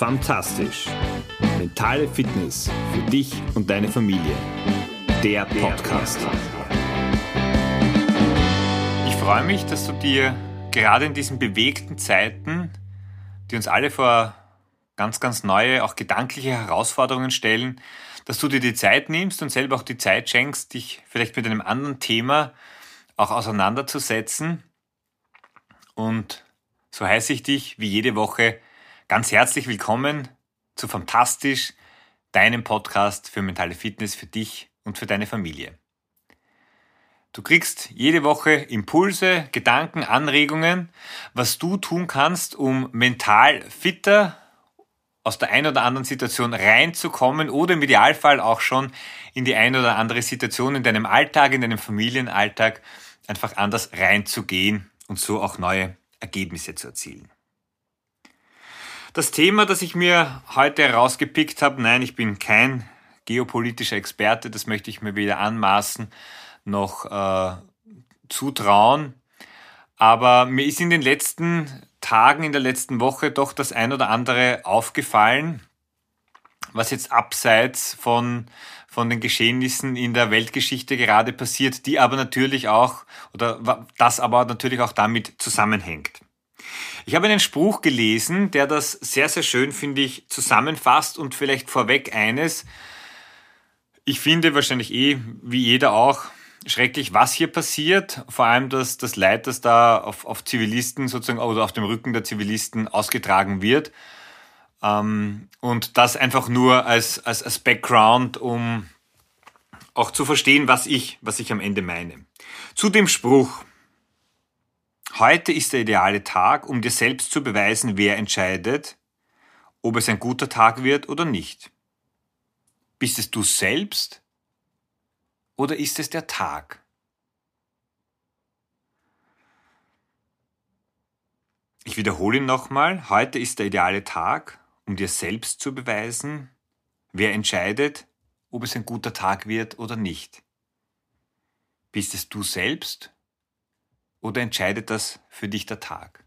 Fantastisch. Mentale Fitness für dich und deine Familie. Der Podcast. Ich freue mich, dass du dir gerade in diesen bewegten Zeiten, die uns alle vor ganz, ganz neue, auch gedankliche Herausforderungen stellen, dass du dir die Zeit nimmst und selber auch die Zeit schenkst, dich vielleicht mit einem anderen Thema auch auseinanderzusetzen. Und so heiße ich dich wie jede Woche Ganz herzlich willkommen zu Fantastisch, deinem Podcast für mentale Fitness für dich und für deine Familie. Du kriegst jede Woche Impulse, Gedanken, Anregungen, was du tun kannst, um mental fitter aus der einen oder anderen Situation reinzukommen oder im Idealfall auch schon in die eine oder andere Situation in deinem Alltag, in deinem Familienalltag einfach anders reinzugehen und so auch neue Ergebnisse zu erzielen. Das Thema, das ich mir heute herausgepickt habe, nein, ich bin kein geopolitischer Experte, das möchte ich mir weder anmaßen noch äh, zutrauen. Aber mir ist in den letzten Tagen, in der letzten Woche doch das ein oder andere aufgefallen, was jetzt abseits von, von den Geschehnissen in der Weltgeschichte gerade passiert, die aber natürlich auch, oder das aber natürlich auch damit zusammenhängt. Ich habe einen Spruch gelesen, der das sehr, sehr schön, finde ich, zusammenfasst und vielleicht vorweg eines. Ich finde wahrscheinlich eh, wie jeder auch, schrecklich, was hier passiert. Vor allem das, das Leid, das da auf, auf Zivilisten sozusagen oder auf dem Rücken der Zivilisten ausgetragen wird. Ähm, und das einfach nur als, als, als Background, um auch zu verstehen, was ich, was ich am Ende meine. Zu dem Spruch. Heute ist der ideale Tag, um dir selbst zu beweisen, wer entscheidet, ob es ein guter Tag wird oder nicht. Bist es du selbst oder ist es der Tag? Ich wiederhole ihn nochmal. Heute ist der ideale Tag, um dir selbst zu beweisen, wer entscheidet, ob es ein guter Tag wird oder nicht. Bist es du selbst oder entscheidet das für dich der Tag?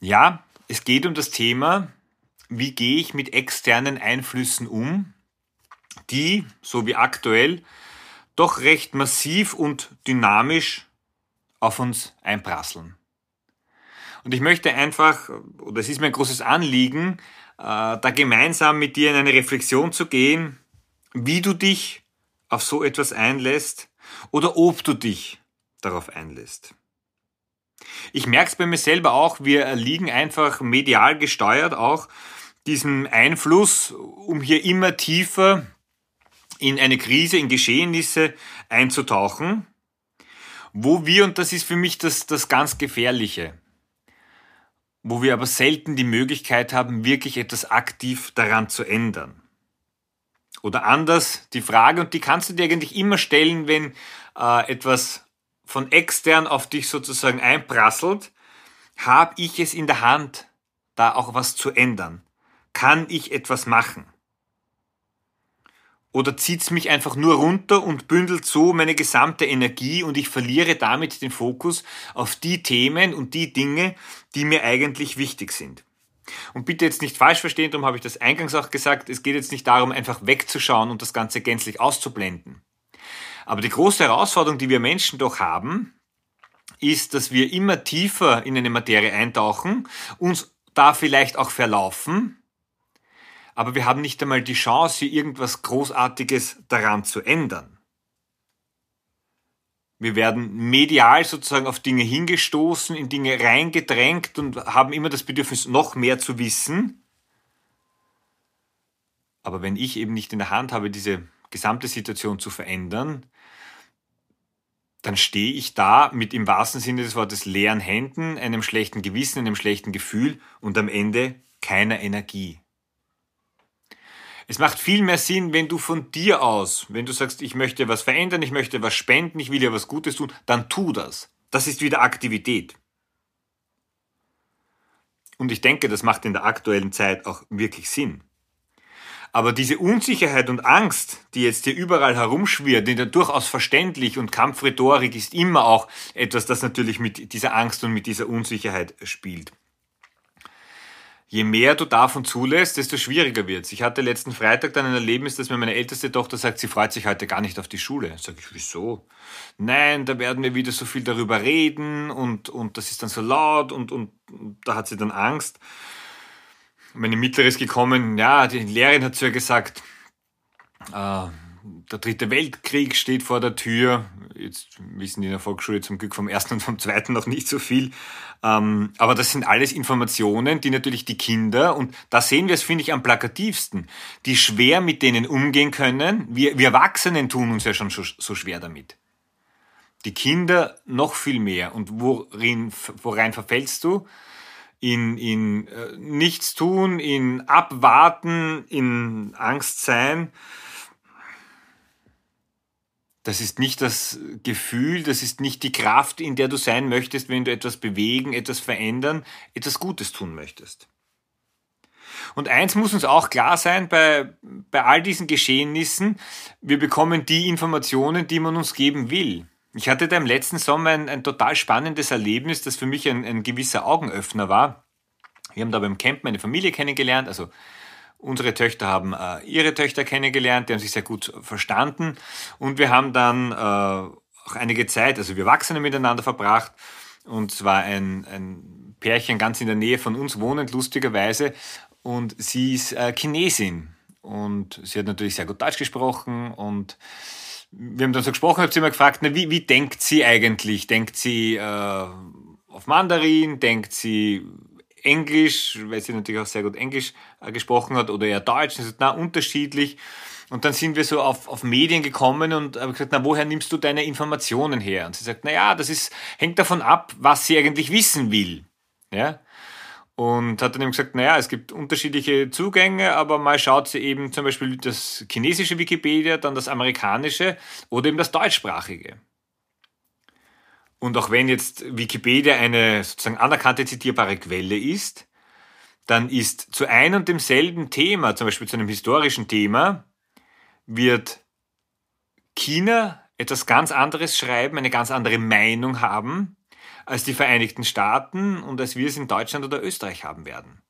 Ja, es geht um das Thema, wie gehe ich mit externen Einflüssen um, die, so wie aktuell, doch recht massiv und dynamisch auf uns einprasseln. Und ich möchte einfach, oder es ist mir ein großes Anliegen, äh, da gemeinsam mit dir in eine Reflexion zu gehen, wie du dich auf so etwas einlässt oder ob du dich darauf einlässt. Ich merke es bei mir selber auch, wir liegen einfach medial gesteuert auch diesem Einfluss, um hier immer tiefer in eine Krise, in Geschehnisse einzutauchen, wo wir, und das ist für mich das, das ganz Gefährliche, wo wir aber selten die Möglichkeit haben, wirklich etwas aktiv daran zu ändern. Oder anders, die Frage, und die kannst du dir eigentlich immer stellen, wenn äh, etwas von extern auf dich sozusagen einprasselt, habe ich es in der Hand, da auch was zu ändern? Kann ich etwas machen? Oder zieht es mich einfach nur runter und bündelt so meine gesamte Energie und ich verliere damit den Fokus auf die Themen und die Dinge, die mir eigentlich wichtig sind? Und bitte jetzt nicht falsch verstehen, darum habe ich das eingangs auch gesagt, es geht jetzt nicht darum, einfach wegzuschauen und das Ganze gänzlich auszublenden. Aber die große Herausforderung, die wir Menschen doch haben, ist, dass wir immer tiefer in eine Materie eintauchen, uns da vielleicht auch verlaufen, aber wir haben nicht einmal die Chance, hier irgendwas Großartiges daran zu ändern. Wir werden medial sozusagen auf Dinge hingestoßen, in Dinge reingedrängt und haben immer das Bedürfnis, noch mehr zu wissen. Aber wenn ich eben nicht in der Hand habe, diese gesamte Situation zu verändern, dann stehe ich da mit im wahrsten Sinne des Wortes leeren Händen, einem schlechten Gewissen, einem schlechten Gefühl und am Ende keiner Energie. Es macht viel mehr Sinn, wenn du von dir aus, wenn du sagst, ich möchte was verändern, ich möchte was spenden, ich will dir was Gutes tun, dann tu das. Das ist wieder Aktivität. Und ich denke, das macht in der aktuellen Zeit auch wirklich Sinn. Aber diese Unsicherheit und Angst, die jetzt hier überall herumschwirrt, die durchaus verständlich und Kampfrhetorik ist immer auch etwas, das natürlich mit dieser Angst und mit dieser Unsicherheit spielt. je mehr du davon zulässt, desto schwieriger wird's. Ich hatte letzten Freitag dann ein Erlebnis, dass mir meine älteste Tochter sagt, sie freut sich heute gar nicht auf die Schule. Sag ich, wieso? Nein, da werden wir wieder so viel darüber reden und, und das ist dann so laut und, und, und da hat sie dann Angst. Meine Mittlere ist gekommen, ja, die Lehrerin hat zu ihr gesagt, äh, der dritte Weltkrieg steht vor der Tür. Jetzt wissen die in der Volksschule zum Glück vom ersten und vom zweiten noch nicht so viel. Ähm, aber das sind alles Informationen, die natürlich die Kinder, und da sehen wir es, finde ich, am plakativsten, die schwer mit denen umgehen können. Wir, wir Erwachsenen tun uns ja schon so, so schwer damit. Die Kinder noch viel mehr. Und worin, worein verfällst du? In, in äh, nichts tun, in Abwarten, in Angst sein. Das ist nicht das Gefühl, das ist nicht die Kraft, in der du sein möchtest, wenn du etwas bewegen, etwas verändern, etwas Gutes tun möchtest. Und eins muss uns auch klar sein bei, bei all diesen Geschehnissen, wir bekommen die Informationen, die man uns geben will. Ich hatte da im letzten Sommer ein, ein total spannendes Erlebnis, das für mich ein, ein gewisser Augenöffner war. Wir haben da beim Camp meine Familie kennengelernt, also Unsere Töchter haben äh, ihre Töchter kennengelernt, die haben sich sehr gut verstanden. Und wir haben dann äh, auch einige Zeit, also wir Erwachsene miteinander verbracht. Und zwar ein, ein Pärchen ganz in der Nähe von uns wohnend, lustigerweise. Und sie ist äh, Chinesin. Und sie hat natürlich sehr gut Deutsch gesprochen. Und wir haben dann so gesprochen, habe sie immer gefragt, na, wie, wie denkt sie eigentlich? Denkt sie äh, auf Mandarin? Denkt sie Englisch, weil sie natürlich auch sehr gut Englisch äh, gesprochen hat, oder eher Deutsch. Und na, unterschiedlich. Und dann sind wir so auf, auf Medien gekommen und habe gesagt, na, woher nimmst du deine Informationen her? Und sie sagt, na ja, das ist, hängt davon ab, was sie eigentlich wissen will. Ja? Und hat dann eben gesagt, naja, es gibt unterschiedliche Zugänge, aber mal schaut sie eben zum Beispiel das chinesische Wikipedia, dann das amerikanische oder eben das deutschsprachige. Und auch wenn jetzt Wikipedia eine sozusagen anerkannte zitierbare Quelle ist, dann ist zu einem und demselben Thema, zum Beispiel zu einem historischen Thema, wird China etwas ganz anderes schreiben, eine ganz andere Meinung haben, als die Vereinigten Staaten und als wir es in Deutschland oder Österreich haben werden.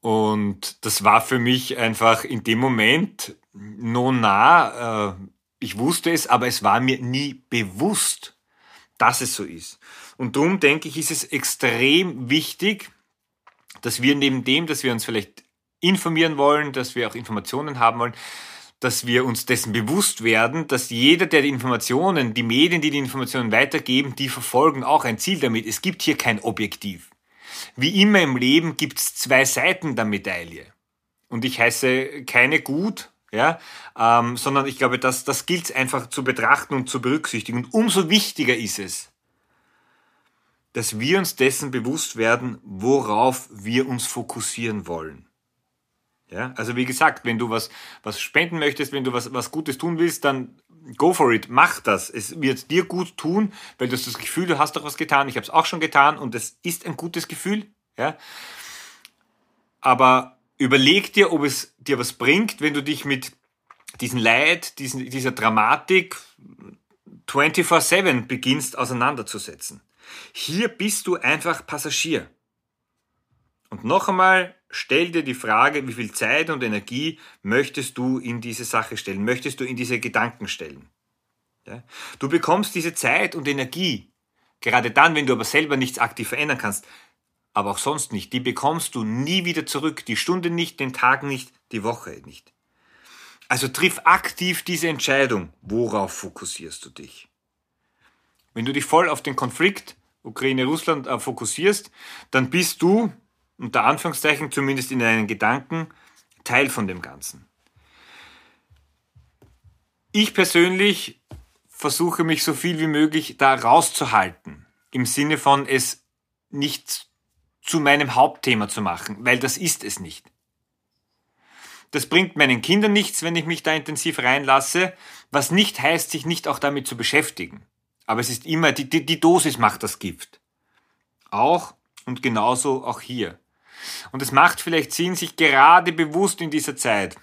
Und das war für mich einfach in dem Moment no nah. Äh, ich wusste es, aber es war mir nie bewusst, dass es so ist. Und darum denke ich, ist es extrem wichtig, dass wir neben dem, dass wir uns vielleicht informieren wollen, dass wir auch Informationen haben wollen, dass wir uns dessen bewusst werden, dass jeder, der die Informationen, die Medien, die die Informationen weitergeben, die verfolgen auch ein Ziel damit. Es gibt hier kein Objektiv. Wie immer im Leben gibt es zwei Seiten der Medaille. Und ich heiße keine gut ja, ähm, sondern ich glaube, das, das gilt einfach zu betrachten und zu berücksichtigen. Und umso wichtiger ist es, dass wir uns dessen bewusst werden, worauf wir uns fokussieren wollen. Ja, also wie gesagt, wenn du was, was spenden möchtest, wenn du was, was Gutes tun willst, dann go for it, mach das. Es wird dir gut tun, weil du hast das Gefühl, du hast doch was getan. Ich habe es auch schon getan und es ist ein gutes Gefühl. Ja, aber überleg dir, ob es dir was bringt, wenn du dich mit diesem Leid, diesen, dieser Dramatik 24-7 beginnst auseinanderzusetzen. Hier bist du einfach Passagier. Und noch einmal, stell dir die Frage, wie viel Zeit und Energie möchtest du in diese Sache stellen, möchtest du in diese Gedanken stellen. Ja? Du bekommst diese Zeit und Energie, gerade dann, wenn du aber selber nichts aktiv verändern kannst, aber auch sonst nicht. Die bekommst du nie wieder zurück. Die Stunde nicht, den Tag nicht, die Woche nicht. Also triff aktiv diese Entscheidung. Worauf fokussierst du dich? Wenn du dich voll auf den Konflikt Ukraine-Russland äh, fokussierst, dann bist du, unter Anführungszeichen zumindest in deinen Gedanken, Teil von dem Ganzen. Ich persönlich versuche mich so viel wie möglich da rauszuhalten, im Sinne von es nicht zu meinem Hauptthema zu machen, weil das ist es nicht. Das bringt meinen Kindern nichts, wenn ich mich da intensiv reinlasse, was nicht heißt, sich nicht auch damit zu beschäftigen. Aber es ist immer, die, die, die Dosis macht das Gift. Auch und genauso auch hier. Und es macht vielleicht Sinn, sich gerade bewusst in dieser Zeit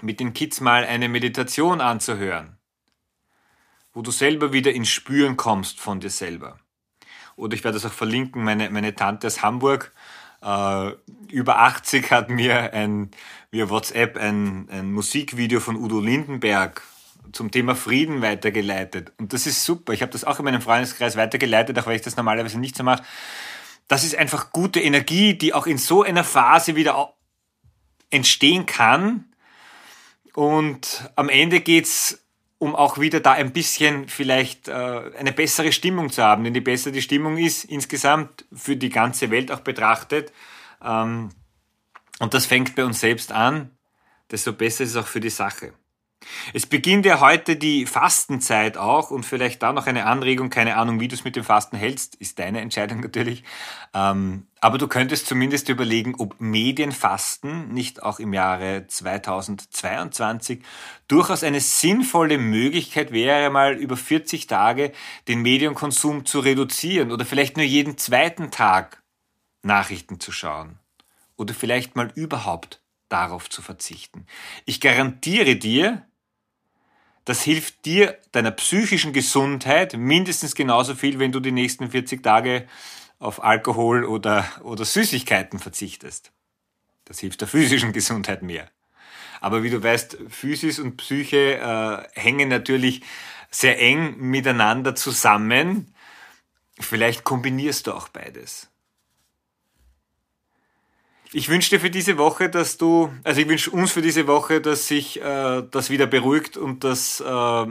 mit den Kids mal eine Meditation anzuhören, wo du selber wieder ins Spüren kommst von dir selber. Oder ich werde das auch verlinken, meine, meine Tante aus Hamburg äh, über 80 hat mir ein, via WhatsApp ein, ein Musikvideo von Udo Lindenberg zum Thema Frieden weitergeleitet. Und das ist super. Ich habe das auch in meinem Freundeskreis weitergeleitet, auch weil ich das normalerweise nicht so mache. Das ist einfach gute Energie, die auch in so einer Phase wieder entstehen kann. Und am Ende geht's um auch wieder da ein bisschen vielleicht äh, eine bessere Stimmung zu haben. Denn je besser die Stimmung ist, insgesamt für die ganze Welt auch betrachtet, ähm, und das fängt bei uns selbst an, desto besser ist es auch für die Sache. Es beginnt ja heute die Fastenzeit auch und vielleicht da noch eine Anregung, keine Ahnung, wie du es mit dem Fasten hältst, ist deine Entscheidung natürlich. Ähm, aber du könntest zumindest überlegen, ob Medienfasten nicht auch im Jahre 2022 durchaus eine sinnvolle Möglichkeit wäre, mal über 40 Tage den Medienkonsum zu reduzieren oder vielleicht nur jeden zweiten Tag Nachrichten zu schauen oder vielleicht mal überhaupt darauf zu verzichten. Ich garantiere dir, das hilft dir, deiner psychischen Gesundheit mindestens genauso viel, wenn du die nächsten 40 Tage auf Alkohol oder, oder Süßigkeiten verzichtest. Das hilft der physischen Gesundheit mehr. Aber wie du weißt, Physis und Psyche äh, hängen natürlich sehr eng miteinander zusammen. Vielleicht kombinierst du auch beides. Ich wünsche dir für diese Woche, dass du, also ich wünsche uns für diese Woche, dass sich äh, das wieder beruhigt und dass äh,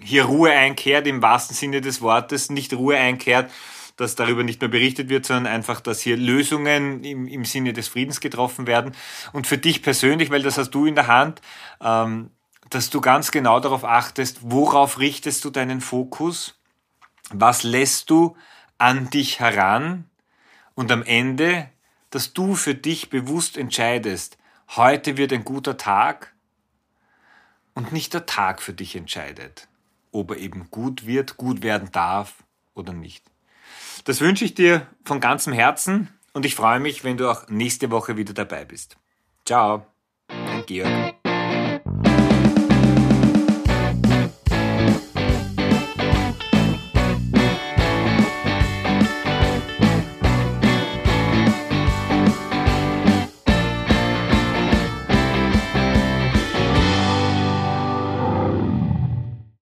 hier Ruhe einkehrt im wahrsten Sinne des Wortes, nicht Ruhe einkehrt, dass darüber nicht mehr berichtet wird, sondern einfach, dass hier Lösungen im, im Sinne des Friedens getroffen werden. Und für dich persönlich, weil das hast du in der Hand, ähm, dass du ganz genau darauf achtest, worauf richtest du deinen Fokus, was lässt du an dich heran? Und am Ende dass du für dich bewusst entscheidest, heute wird ein guter Tag und nicht der Tag für dich entscheidet, ob er eben gut wird, gut werden darf oder nicht. Das wünsche ich dir von ganzem Herzen und ich freue mich, wenn du auch nächste Woche wieder dabei bist. Ciao, dein Georg.